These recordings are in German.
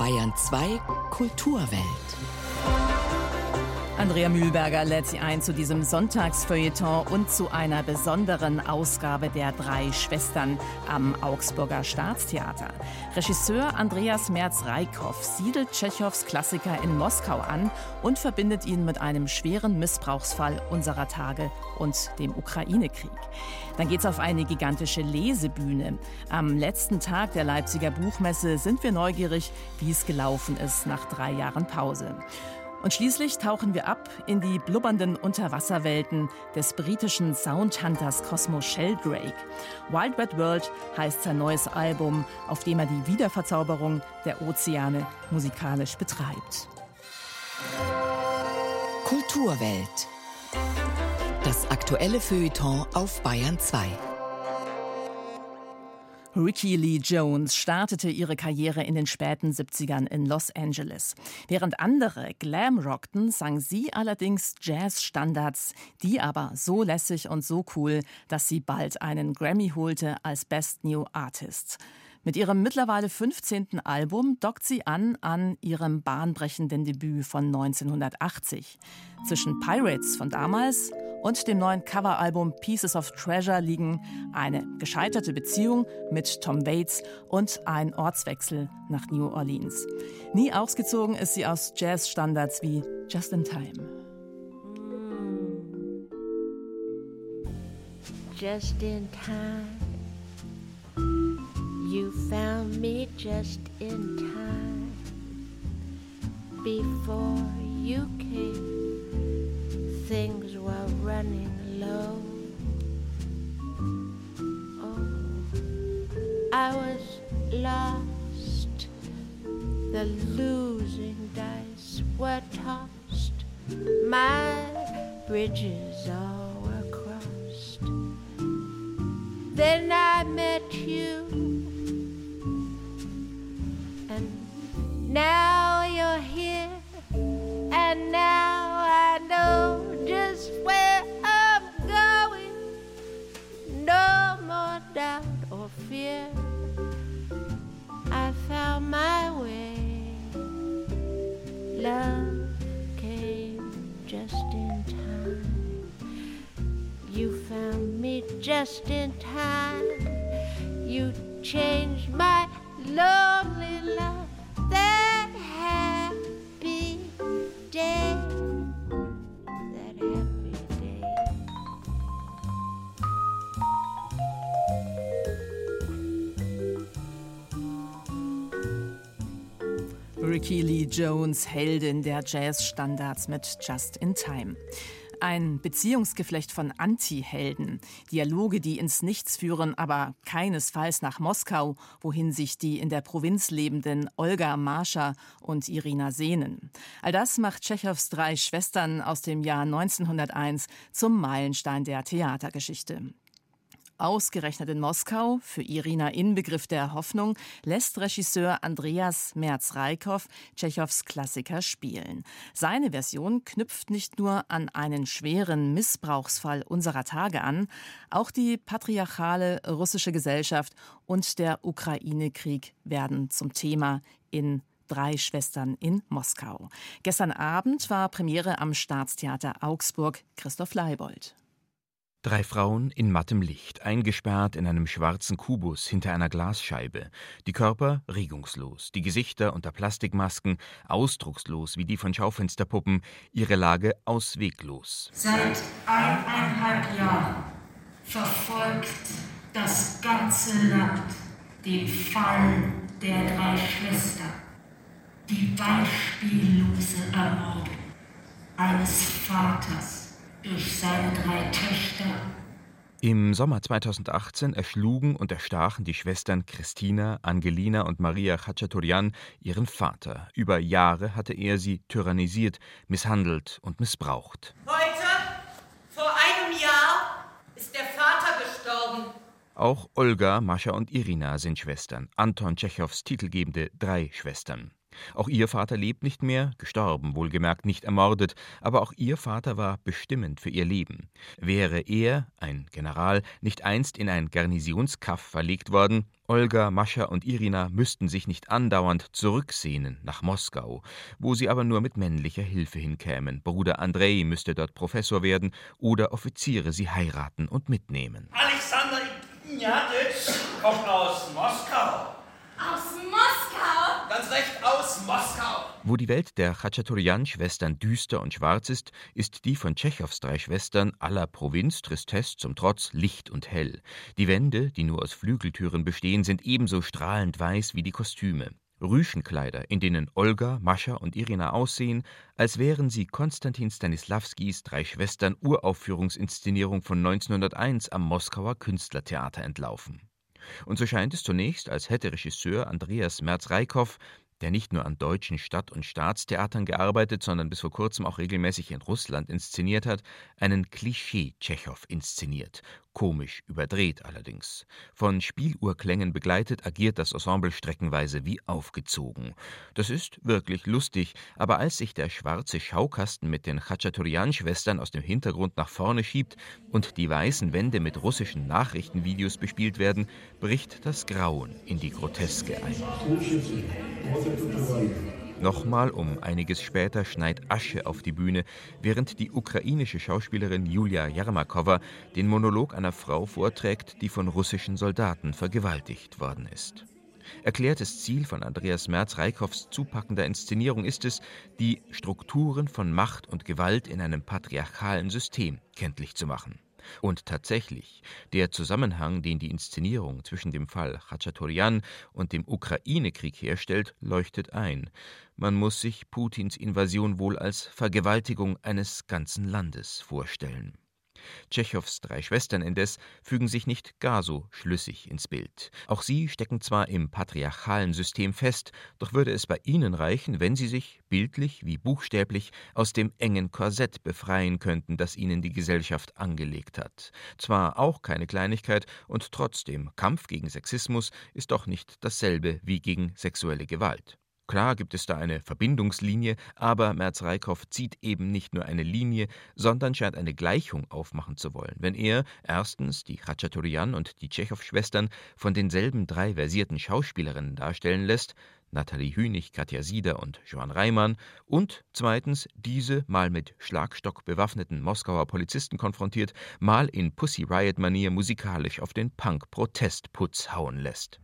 Bayern 2 Kulturwelt. Andrea Mühlberger lädt Sie ein zu diesem Sonntagsfeuilleton und zu einer besonderen Ausgabe der drei Schwestern am Augsburger Staatstheater. Regisseur Andreas Merz-Reikhoff siedelt Tschechows Klassiker in Moskau an und verbindet ihn mit einem schweren Missbrauchsfall unserer Tage und dem Ukraine-Krieg. Dann geht's auf eine gigantische Lesebühne. Am letzten Tag der Leipziger Buchmesse sind wir neugierig, wie es gelaufen ist nach drei Jahren Pause. Und schließlich tauchen wir ab in die blubbernden Unterwasserwelten des britischen Soundhunters Cosmo Sheldrake. Wild Red World heißt sein neues Album, auf dem er die Wiederverzauberung der Ozeane musikalisch betreibt. Kulturwelt. Das aktuelle Feuilleton auf Bayern 2. Ricky Lee Jones startete ihre Karriere in den späten 70ern in Los Angeles. Während andere Glam rockten, sang sie allerdings Jazz-Standards, die aber so lässig und so cool, dass sie bald einen Grammy holte als Best New Artist. Mit ihrem mittlerweile 15. Album dockt sie an an ihrem bahnbrechenden Debüt von 1980. Zwischen Pirates von damals und dem neuen Coveralbum Pieces of Treasure liegen eine gescheiterte Beziehung mit Tom Waits und ein Ortswechsel nach New Orleans. Nie ausgezogen ist sie aus Jazzstandards wie Just in Time. Just in time, you found me just in time before you came. things were running low. Oh, I was lost. The losing dice were tossed. My bridges all were crossed. Then I met you. Now I know just where I'm going. No more doubt or fear. I found my way. Love came just in time. You found me just in time. You changed Ricky Lee Jones, Heldin der Jazzstandards mit Just in Time. Ein Beziehungsgeflecht von Anti-Helden. Dialoge, die ins Nichts führen, aber keinesfalls nach Moskau, wohin sich die in der Provinz lebenden Olga Marscha und Irina sehnen. All das macht Tschechows drei Schwestern aus dem Jahr 1901 zum Meilenstein der Theatergeschichte. Ausgerechnet in Moskau, für Irina Inbegriff der Hoffnung, lässt Regisseur Andreas Merz-Reikhoff Tschechows Klassiker spielen. Seine Version knüpft nicht nur an einen schweren Missbrauchsfall unserer Tage an, auch die patriarchale russische Gesellschaft und der Ukraine-Krieg werden zum Thema in Drei Schwestern in Moskau. Gestern Abend war Premiere am Staatstheater Augsburg. Christoph Leibold. Drei Frauen in mattem Licht, eingesperrt in einem schwarzen Kubus hinter einer Glasscheibe, die Körper regungslos, die Gesichter unter Plastikmasken ausdruckslos wie die von Schaufensterpuppen, ihre Lage ausweglos. Seit eineinhalb Jahren verfolgt das ganze Land den Fall der drei Schwestern, die beispiellose Ermordung eines Vaters durch seine drei Töchter. Im Sommer 2018 erschlugen und erstachen die Schwestern Christina, Angelina und Maria Khachaturian ihren Vater. Über Jahre hatte er sie tyrannisiert, misshandelt und missbraucht. Heute, vor einem Jahr, ist der Vater gestorben. Auch Olga, Mascha und Irina sind Schwestern, Anton Tschechows titelgebende drei Schwestern. Auch ihr Vater lebt nicht mehr, gestorben, wohlgemerkt nicht ermordet, aber auch ihr Vater war bestimmend für ihr Leben. Wäre er, ein General, nicht einst in ein Garnisonskaff verlegt worden, Olga, Mascha und Irina müssten sich nicht andauernd zurücksehnen nach Moskau, wo sie aber nur mit männlicher Hilfe hinkämen. Bruder Andrei müsste dort Professor werden oder Offiziere sie heiraten und mitnehmen. Alexander Ignatitsch kommt aus Moskau. Recht aus Moskau. Wo die Welt der Khachaturian-Schwestern düster und schwarz ist, ist die von Tschechows drei Schwestern aller Provinz Tristesse zum Trotz Licht und hell. Die Wände, die nur aus Flügeltüren bestehen, sind ebenso strahlend weiß wie die Kostüme. Rüschenkleider, in denen Olga, Mascha und Irina aussehen, als wären sie Konstantin Stanislavskis Drei Schwestern Uraufführungsinszenierung von 1901 am Moskauer Künstlertheater entlaufen. Und so scheint es zunächst, als hätte Regisseur Andreas Merz-Reikow der nicht nur an deutschen Stadt- und Staatstheatern gearbeitet, sondern bis vor kurzem auch regelmäßig in Russland inszeniert hat, einen Klischee-Tschechow inszeniert. Komisch überdreht allerdings. Von Spieluhrklängen begleitet agiert das Ensemble streckenweise wie aufgezogen. Das ist wirklich lustig, aber als sich der schwarze Schaukasten mit den Khachaturian-Schwestern aus dem Hintergrund nach vorne schiebt und die weißen Wände mit russischen Nachrichtenvideos bespielt werden, bricht das Grauen in die Groteske ein. Nochmal um einiges später schneit Asche auf die Bühne, während die ukrainische Schauspielerin Julia Jarmakowa den Monolog einer Frau vorträgt, die von russischen Soldaten vergewaltigt worden ist. Erklärtes Ziel von Andreas Merz-Reikows zupackender Inszenierung ist es, die Strukturen von Macht und Gewalt in einem patriarchalen System kenntlich zu machen. Und tatsächlich, der Zusammenhang, den die Inszenierung zwischen dem Fall Khachaturian und dem Ukraine-Krieg herstellt, leuchtet ein. Man muss sich Putins Invasion wohl als Vergewaltigung eines ganzen Landes vorstellen. Tschechows drei Schwestern indes fügen sich nicht gar so schlüssig ins Bild. Auch sie stecken zwar im patriarchalen System fest, doch würde es bei ihnen reichen, wenn sie sich, bildlich wie buchstäblich, aus dem engen Korsett befreien könnten, das ihnen die Gesellschaft angelegt hat. Zwar auch keine Kleinigkeit, und trotzdem Kampf gegen Sexismus ist doch nicht dasselbe wie gegen sexuelle Gewalt. Klar gibt es da eine Verbindungslinie, aber Merz-Reikow zieht eben nicht nur eine Linie, sondern scheint eine Gleichung aufmachen zu wollen, wenn er erstens die Khachaturian und die Tschechow-Schwestern von denselben drei versierten Schauspielerinnen darstellen lässt, Nathalie Hünig, Katja Sieder und Johann Reimann, und zweitens diese mal mit Schlagstock bewaffneten Moskauer Polizisten konfrontiert, mal in Pussy Riot-Manier musikalisch auf den Punk-Protestputz hauen lässt.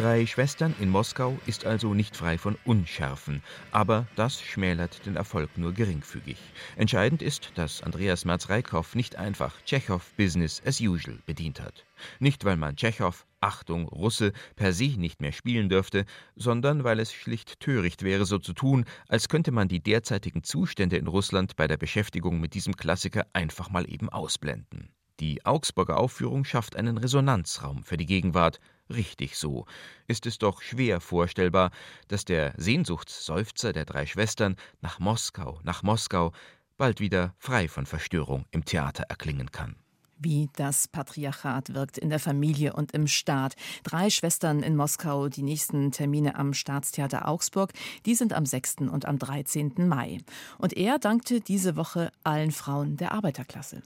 Drei Schwestern in Moskau ist also nicht frei von Unschärfen, aber das schmälert den Erfolg nur geringfügig. Entscheidend ist, dass Andreas Merz-Reikow nicht einfach Tschechow Business as usual bedient hat. Nicht, weil man Tschechow, Achtung, Russe, per se nicht mehr spielen dürfte, sondern weil es schlicht töricht wäre, so zu tun, als könnte man die derzeitigen Zustände in Russland bei der Beschäftigung mit diesem Klassiker einfach mal eben ausblenden. Die Augsburger Aufführung schafft einen Resonanzraum für die Gegenwart, Richtig so ist es doch schwer vorstellbar, dass der Sehnsuchtsseufzer der drei Schwestern nach Moskau, nach Moskau bald wieder frei von Verstörung im Theater erklingen kann. Wie das Patriarchat wirkt in der Familie und im Staat. Drei Schwestern in Moskau, die nächsten Termine am Staatstheater Augsburg, die sind am 6. und am 13. Mai. Und er dankte diese Woche allen Frauen der Arbeiterklasse.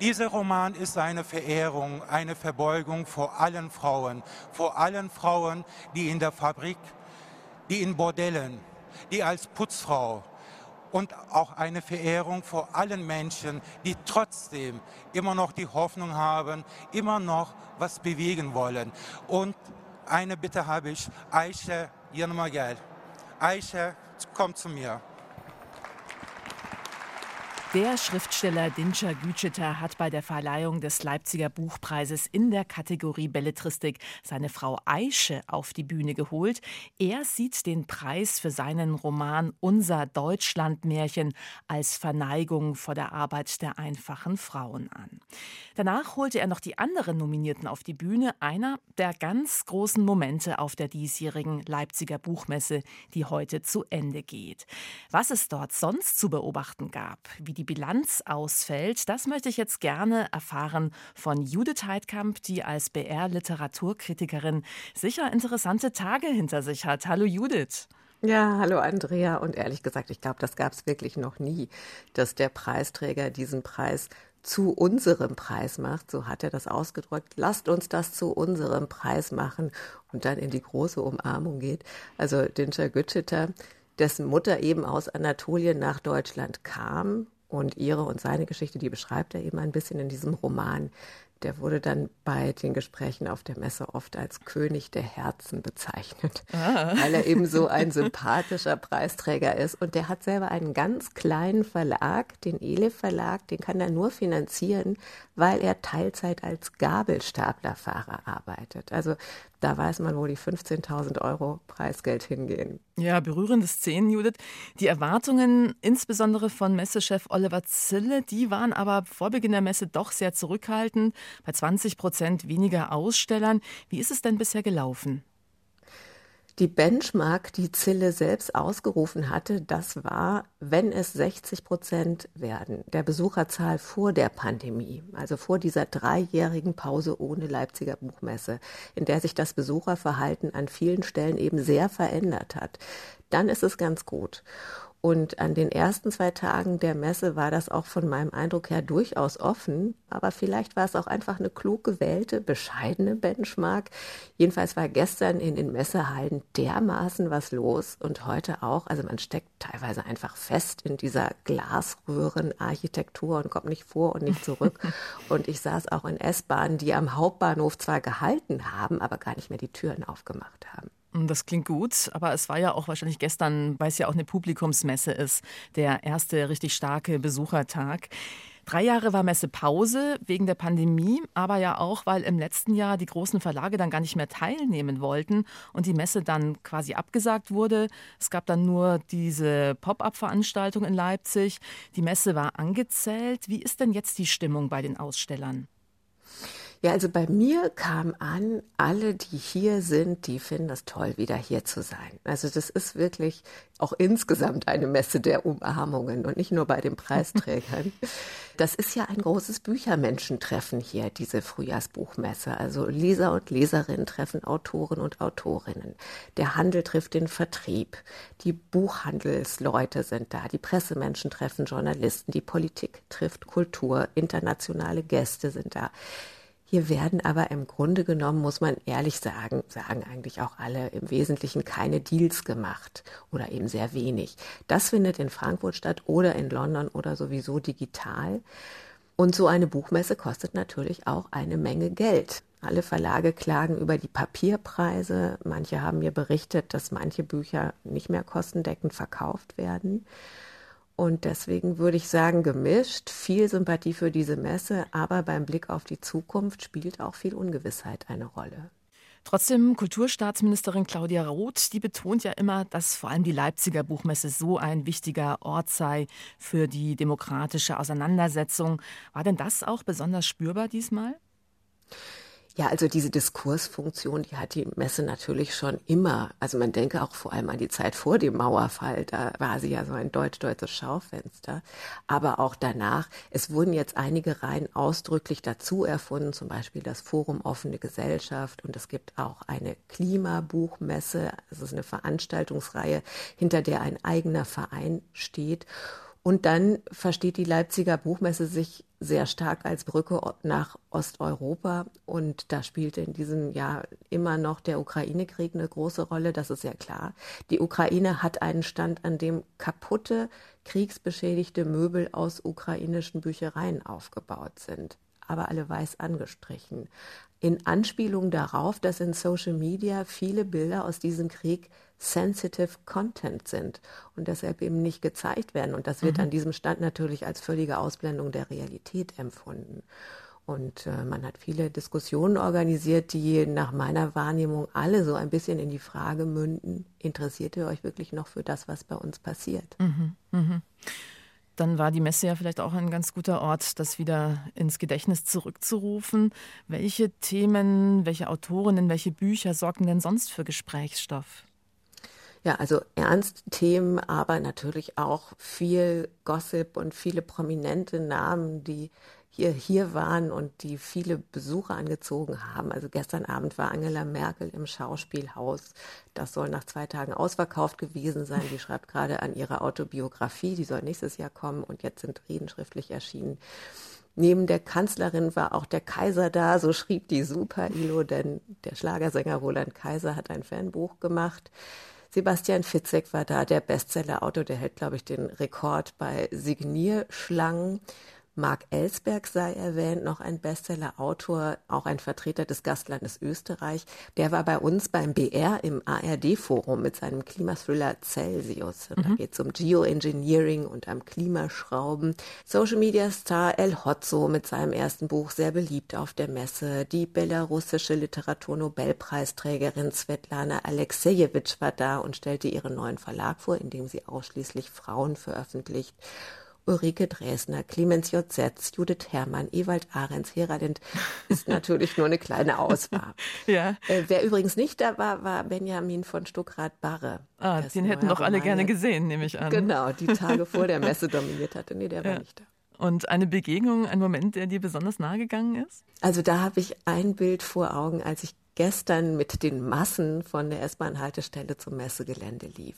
Dieser Roman ist eine Verehrung, eine Verbeugung vor allen Frauen, vor allen Frauen, die in der Fabrik, die in Bordellen, die als Putzfrau und auch eine Verehrung vor allen Menschen, die trotzdem immer noch die Hoffnung haben, immer noch was bewegen wollen. Und eine Bitte habe ich, Aisha Yanmagel. Aisha, komm zu mir. Der Schriftsteller Dinscher Gütscheter hat bei der Verleihung des Leipziger Buchpreises in der Kategorie Belletristik seine Frau Aische auf die Bühne geholt. Er sieht den Preis für seinen Roman Unser Deutschlandmärchen als Verneigung vor der Arbeit der einfachen Frauen an. Danach holte er noch die anderen Nominierten auf die Bühne, einer der ganz großen Momente auf der diesjährigen Leipziger Buchmesse, die heute zu Ende geht. Was es dort sonst zu beobachten gab, wie die die Bilanz ausfällt, das möchte ich jetzt gerne erfahren von Judith Heidkamp, die als BR-Literaturkritikerin sicher interessante Tage hinter sich hat. Hallo Judith. Ja, hallo Andrea. Und ehrlich gesagt, ich glaube, das gab es wirklich noch nie, dass der Preisträger diesen Preis zu unserem Preis macht, so hat er das ausgedrückt, lasst uns das zu unserem Preis machen und dann in die große Umarmung geht. Also Dinscher Gütschiter, dessen Mutter eben aus Anatolien nach Deutschland kam und ihre und seine Geschichte, die beschreibt er eben ein bisschen in diesem Roman der wurde dann bei den Gesprächen auf der Messe oft als König der Herzen bezeichnet, ah. weil er eben so ein sympathischer Preisträger ist. Und der hat selber einen ganz kleinen Verlag, den Elef Verlag, den kann er nur finanzieren, weil er Teilzeit als Gabelstaplerfahrer arbeitet. Also da weiß man, wo die 15.000 Euro Preisgeld hingehen. Ja, berührende Szenen, Judith. Die Erwartungen, insbesondere von Messechef Oliver Zille, die waren aber vor Beginn der Messe doch sehr zurückhaltend. Bei 20 Prozent weniger Ausstellern. Wie ist es denn bisher gelaufen? Die Benchmark, die Zille selbst ausgerufen hatte, das war, wenn es 60 Prozent werden der Besucherzahl vor der Pandemie, also vor dieser dreijährigen Pause ohne Leipziger Buchmesse, in der sich das Besucherverhalten an vielen Stellen eben sehr verändert hat, dann ist es ganz gut. Und an den ersten zwei Tagen der Messe war das auch von meinem Eindruck her durchaus offen. Aber vielleicht war es auch einfach eine klug gewählte, bescheidene Benchmark. Jedenfalls war gestern in den Messehallen dermaßen was los und heute auch. Also man steckt teilweise einfach fest in dieser Glasröhrenarchitektur und kommt nicht vor und nicht zurück. und ich saß auch in S-Bahnen, die am Hauptbahnhof zwar gehalten haben, aber gar nicht mehr die Türen aufgemacht haben. Hm, das klingt gut, aber es war ja auch wahrscheinlich gestern, weil es ja auch eine Publikumsmesse ist, der erste richtig starke Besuchertag. Drei Jahre war Messepause wegen der Pandemie, aber ja auch, weil im letzten Jahr die großen Verlage dann gar nicht mehr teilnehmen wollten und die Messe dann quasi abgesagt wurde. Es gab dann nur diese Pop-up-Veranstaltung in Leipzig. Die Messe war angezählt. Wie ist denn jetzt die Stimmung bei den Ausstellern? Ja, also bei mir kam an, alle, die hier sind, die finden das toll, wieder hier zu sein. Also das ist wirklich auch insgesamt eine Messe der Umarmungen und nicht nur bei den Preisträgern. Das ist ja ein großes Büchermenschentreffen hier, diese Frühjahrsbuchmesse. Also Leser und Leserinnen treffen Autoren und Autorinnen. Der Handel trifft den Vertrieb. Die Buchhandelsleute sind da. Die Pressemenschen treffen Journalisten. Die Politik trifft Kultur. Internationale Gäste sind da. Hier werden aber im Grunde genommen, muss man ehrlich sagen, sagen eigentlich auch alle im Wesentlichen keine Deals gemacht oder eben sehr wenig. Das findet in Frankfurt statt oder in London oder sowieso digital. Und so eine Buchmesse kostet natürlich auch eine Menge Geld. Alle Verlage klagen über die Papierpreise. Manche haben mir berichtet, dass manche Bücher nicht mehr kostendeckend verkauft werden. Und deswegen würde ich sagen, gemischt, viel Sympathie für diese Messe, aber beim Blick auf die Zukunft spielt auch viel Ungewissheit eine Rolle. Trotzdem, Kulturstaatsministerin Claudia Roth, die betont ja immer, dass vor allem die Leipziger Buchmesse so ein wichtiger Ort sei für die demokratische Auseinandersetzung. War denn das auch besonders spürbar diesmal? Ja, also diese Diskursfunktion, die hat die Messe natürlich schon immer. Also man denke auch vor allem an die Zeit vor dem Mauerfall, da war sie ja so ein deutsch-deutsches Schaufenster. Aber auch danach, es wurden jetzt einige Reihen ausdrücklich dazu erfunden, zum Beispiel das Forum Offene Gesellschaft und es gibt auch eine Klimabuchmesse. Es ist eine Veranstaltungsreihe, hinter der ein eigener Verein steht. Und dann versteht die Leipziger Buchmesse sich sehr stark als Brücke nach Osteuropa. Und da spielte in diesem Jahr immer noch der Ukraine-Krieg eine große Rolle. Das ist ja klar. Die Ukraine hat einen Stand, an dem kaputte, kriegsbeschädigte Möbel aus ukrainischen Büchereien aufgebaut sind aber alle weiß angestrichen. In Anspielung darauf, dass in Social Media viele Bilder aus diesem Krieg sensitive Content sind und deshalb eben nicht gezeigt werden. Und das wird mhm. an diesem Stand natürlich als völlige Ausblendung der Realität empfunden. Und äh, man hat viele Diskussionen organisiert, die nach meiner Wahrnehmung alle so ein bisschen in die Frage münden, interessiert ihr euch wirklich noch für das, was bei uns passiert? Mhm. Mhm. Dann war die Messe ja vielleicht auch ein ganz guter Ort, das wieder ins Gedächtnis zurückzurufen. Welche Themen, welche Autorinnen, welche Bücher sorgen denn sonst für Gesprächsstoff? Ja, also Ernstthemen, aber natürlich auch viel Gossip und viele prominente Namen, die hier, hier waren und die viele Besucher angezogen haben. Also gestern Abend war Angela Merkel im Schauspielhaus. Das soll nach zwei Tagen ausverkauft gewesen sein. Die schreibt gerade an ihrer Autobiografie, die soll nächstes Jahr kommen und jetzt sind Reden schriftlich erschienen. Neben der Kanzlerin war auch der Kaiser da, so schrieb die Super-Ilo, denn der Schlagersänger Roland Kaiser hat ein Fanbuch gemacht. Sebastian Fitzek war da, der Bestseller-Autor, der hält, glaube ich, den Rekord bei Signierschlangen. Marc Ellsberg sei erwähnt, noch ein Bestseller-Autor, auch ein Vertreter des Gastlandes Österreich. Der war bei uns beim BR im ARD-Forum mit seinem Klimathriller Celsius. Mhm. Da geht es um Geoengineering und am Klimaschrauben. Social-Media-Star El Hotzo mit seinem ersten Buch sehr beliebt auf der Messe. Die belarussische Literatur-Nobelpreisträgerin Svetlana Alexejewitsch war da und stellte ihren neuen Verlag vor, in dem sie ausschließlich Frauen veröffentlicht. Ulrike Dresner, Clemens J. Setz, Judith Herrmann, Ewald Ahrens, Heralind ist natürlich nur eine kleine Auswahl. ja. Äh, wer übrigens nicht da war, war Benjamin von Stuckrad-Barre. Ah, den hätten doch alle gerne gesehen, nehme ich an. Genau, die Tage vor der Messe dominiert hatte. Nee, der ja. war nicht da. Und eine Begegnung, ein Moment, der dir besonders nahe gegangen ist? Also da habe ich ein Bild vor Augen, als ich gestern mit den Massen von der S-Bahn-Haltestelle zum Messegelände lief.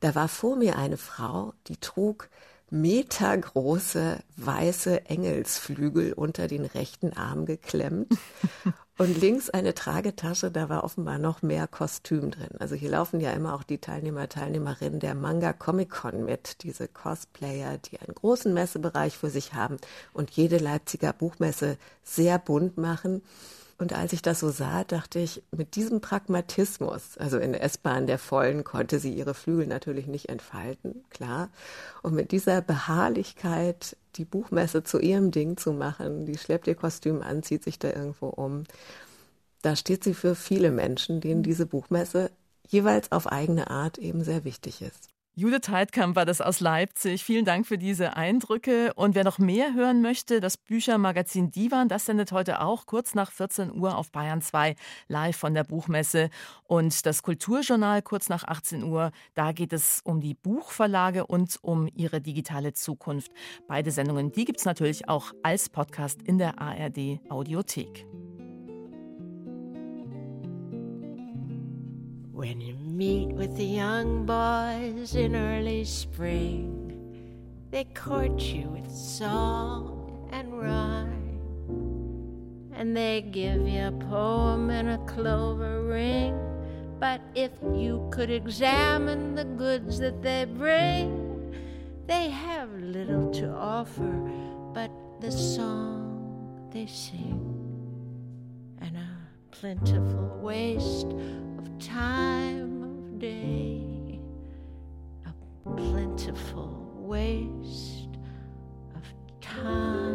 Da war vor mir eine Frau, die trug metergroße weiße Engelsflügel unter den rechten Arm geklemmt. Und links eine Tragetasche, da war offenbar noch mehr Kostüm drin. Also hier laufen ja immer auch die Teilnehmer, Teilnehmerinnen der Manga Comic Con mit, diese Cosplayer, die einen großen Messebereich für sich haben und jede Leipziger Buchmesse sehr bunt machen. Und als ich das so sah, dachte ich, mit diesem Pragmatismus, also in der S-Bahn der Vollen konnte sie ihre Flügel natürlich nicht entfalten, klar. Und mit dieser Beharrlichkeit, die Buchmesse zu ihrem Ding zu machen, die schleppt ihr Kostüm an, zieht sich da irgendwo um. Da steht sie für viele Menschen, denen diese Buchmesse jeweils auf eigene Art eben sehr wichtig ist. Judith Heidkamp war das aus Leipzig. Vielen Dank für diese Eindrücke. Und wer noch mehr hören möchte, das Büchermagazin Divan, das sendet heute auch kurz nach 14 Uhr auf Bayern 2 live von der Buchmesse. Und das Kulturjournal kurz nach 18 Uhr, da geht es um die Buchverlage und um ihre digitale Zukunft. Beide Sendungen, die gibt es natürlich auch als Podcast in der ARD Audiothek. When you meet with the young boys in early spring, they court you with song and rhyme, and they give you a poem and a clover ring. But if you could examine the goods that they bring, they have little to offer but the song they sing and a plentiful waste time of day, a plentiful waste of time.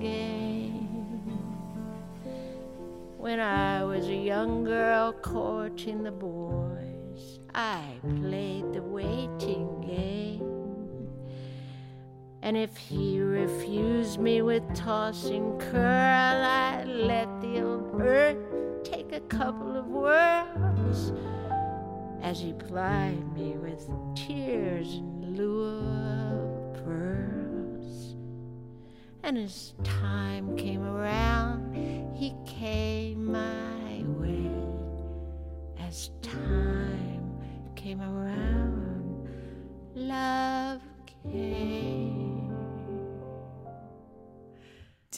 Game. When I was a young girl courting the boys, I played the waiting game. And if he refused me with tossing curl, I let the old earth take a couple of whirls as he plied me with tears in lieu of pearls. And as time came around, he came my way. As time came around, love came.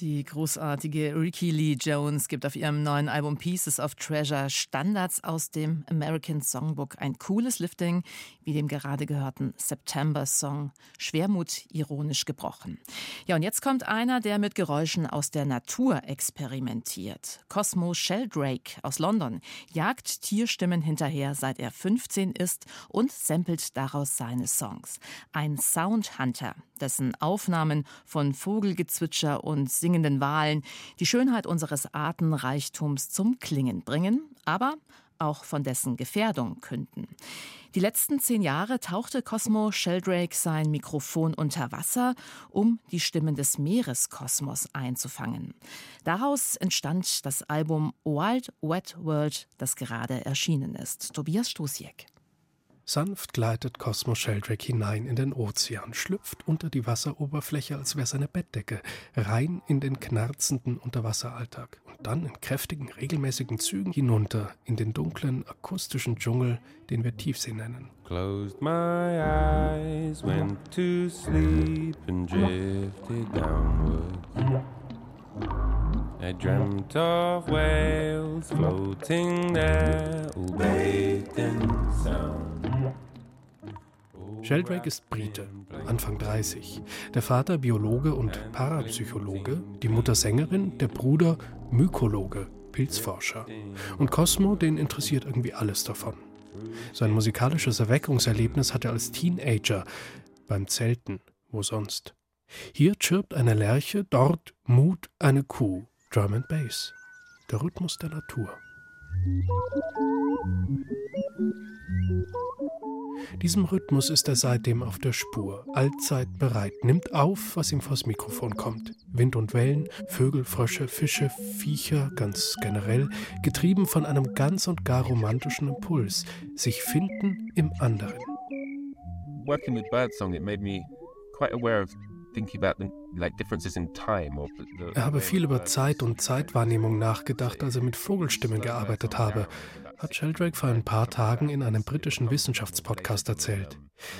Die großartige Ricky Lee Jones gibt auf ihrem neuen Album Pieces of Treasure Standards aus dem American Songbook. Ein cooles Lifting, wie dem gerade gehörten September Song. Schwermut ironisch gebrochen. Ja, und jetzt kommt einer, der mit Geräuschen aus der Natur experimentiert. Cosmo Sheldrake aus London jagt Tierstimmen hinterher, seit er 15 ist und samplet daraus seine Songs. Ein Soundhunter, dessen Aufnahmen von Vogelgezwitscher und singenden Walen die Schönheit unseres Artenreichtums zum Klingen bringen, aber auch von dessen Gefährdung künden. Die letzten zehn Jahre tauchte Cosmo Sheldrake sein Mikrofon unter Wasser, um die Stimmen des Meereskosmos einzufangen. Daraus entstand das Album Wild Wet World, das gerade erschienen ist. Tobias Stosiek. Sanft gleitet Cosmo Sheldrake hinein in den Ozean, schlüpft unter die Wasseroberfläche, als wäre seine Bettdecke, rein in den knarzenden Unterwasseralltag und dann in kräftigen, regelmäßigen Zügen hinunter in den dunklen, akustischen Dschungel, den wir Tiefsee nennen. Closed my eyes, went to sleep and drifted downwards. I dreamt of whales floating there, in sound. Sheldrake ist Brite, Anfang 30. Der Vater Biologe und Parapsychologe, die Mutter Sängerin, der Bruder Mykologe, Pilzforscher. Und Cosmo, den interessiert irgendwie alles davon. Sein musikalisches Erweckungserlebnis hat er als Teenager beim Zelten, wo sonst. Hier chirpt eine Lerche, dort mut eine Kuh. Drum and Bass, der Rhythmus der Natur. Diesem Rhythmus ist er seitdem auf der Spur, allzeit bereit, nimmt auf, was ihm vors Mikrofon kommt. Wind und Wellen, Vögel, Frösche, Fische, Viecher, ganz generell, getrieben von einem ganz und gar romantischen Impuls, sich finden im anderen. Working with Birdsong, it made me quite aware of er habe viel über Zeit und Zeitwahrnehmung nachgedacht, als er mit Vogelstimmen gearbeitet habe, hat Sheldrake vor ein paar Tagen in einem britischen Wissenschaftspodcast erzählt.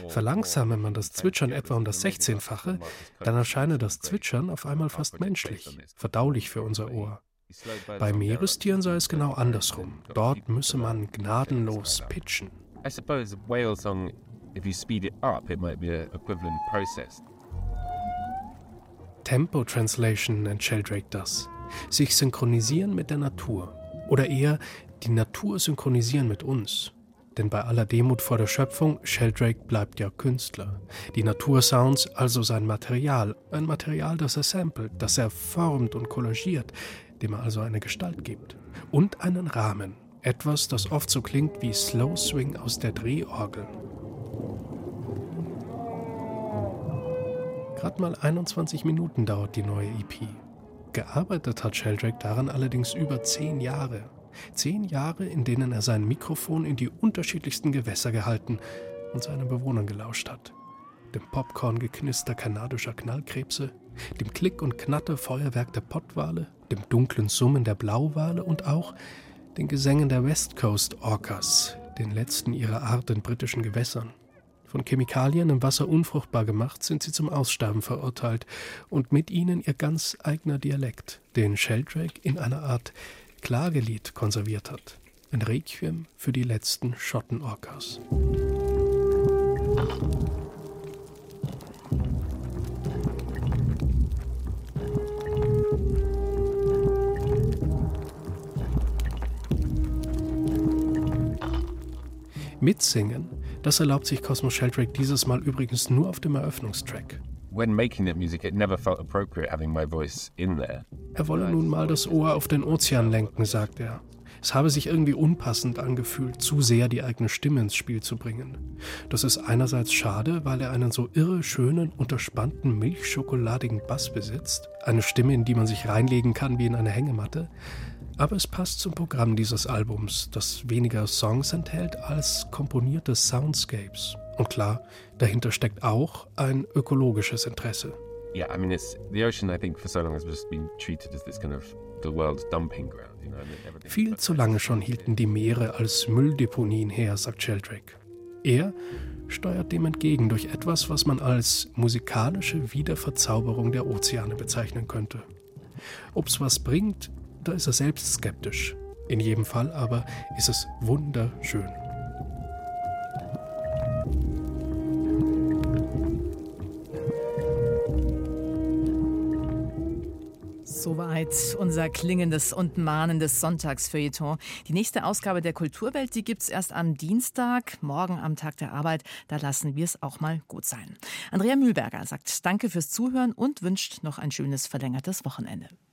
Verlangsame man das Zwitschern etwa um das 16-fache, dann erscheine das Zwitschern auf einmal fast menschlich, verdaulich für unser Ohr. Bei Meerestieren sei es genau andersrum. Dort müsse man gnadenlos pitchen. I suppose a whale song, if you speed it up, it might be an equivalent process. Tempo Translation nennt Sheldrake das. Sich synchronisieren mit der Natur. Oder eher die Natur synchronisieren mit uns. Denn bei aller Demut vor der Schöpfung, Sheldrake bleibt ja Künstler. Die Natursounds also sein Material. Ein Material, das er samplet, das er formt und kollagiert, dem er also eine Gestalt gibt. Und einen Rahmen. Etwas, das oft so klingt wie Slow Swing aus der Drehorgel. Gerade mal 21 Minuten dauert die neue EP. Gearbeitet hat Sheldrake daran allerdings über zehn Jahre. Zehn Jahre, in denen er sein Mikrofon in die unterschiedlichsten Gewässer gehalten und seinen Bewohnern gelauscht hat. Dem Popcorn-Geknister kanadischer Knallkrebse, dem Klick und Knatter Feuerwerk der Pottwale, dem dunklen Summen der Blauwale und auch den Gesängen der West Coast Orcas, den letzten ihrer Art in britischen Gewässern. Von Chemikalien im Wasser unfruchtbar gemacht, sind sie zum Aussterben verurteilt und mit ihnen ihr ganz eigener Dialekt, den Sheldrake in einer Art Klagelied konserviert hat. Ein Requiem für die letzten Schottenorcas. Mitsingen das erlaubt sich Cosmo Sheldrake dieses Mal übrigens nur auf dem Eröffnungstrack. Er wolle nun mal das Ohr auf den Ozean lenken, sagt er. Es habe sich irgendwie unpassend angefühlt, zu sehr die eigene Stimme ins Spiel zu bringen. Das ist einerseits schade, weil er einen so irre schönen, unterspannten, milchschokoladigen Bass besitzt, eine Stimme, in die man sich reinlegen kann wie in eine Hängematte. Aber es passt zum Programm dieses Albums, das weniger Songs enthält als komponierte Soundscapes. Und klar, dahinter steckt auch ein ökologisches Interesse. Yeah, I mean, it's the ocean. I think for so long has just been treated as this kind of the world's dumping ground. You know, Viel zu lange schon hielten die Meere als Mülldeponien her, sagt Sheldrake. Er steuert dem entgegen durch etwas, was man als musikalische Wiederverzauberung der Ozeane bezeichnen könnte. Ob's was bringt, da ist er selbst skeptisch. In jedem Fall aber ist es wunderschön. Soweit unser klingendes und mahnendes Sonntagsfeuilleton. Die nächste Ausgabe der Kulturwelt, die gibt's erst am Dienstag, morgen am Tag der Arbeit. Da lassen wir es auch mal gut sein. Andrea Mühlberger sagt Danke fürs Zuhören und wünscht noch ein schönes verlängertes Wochenende.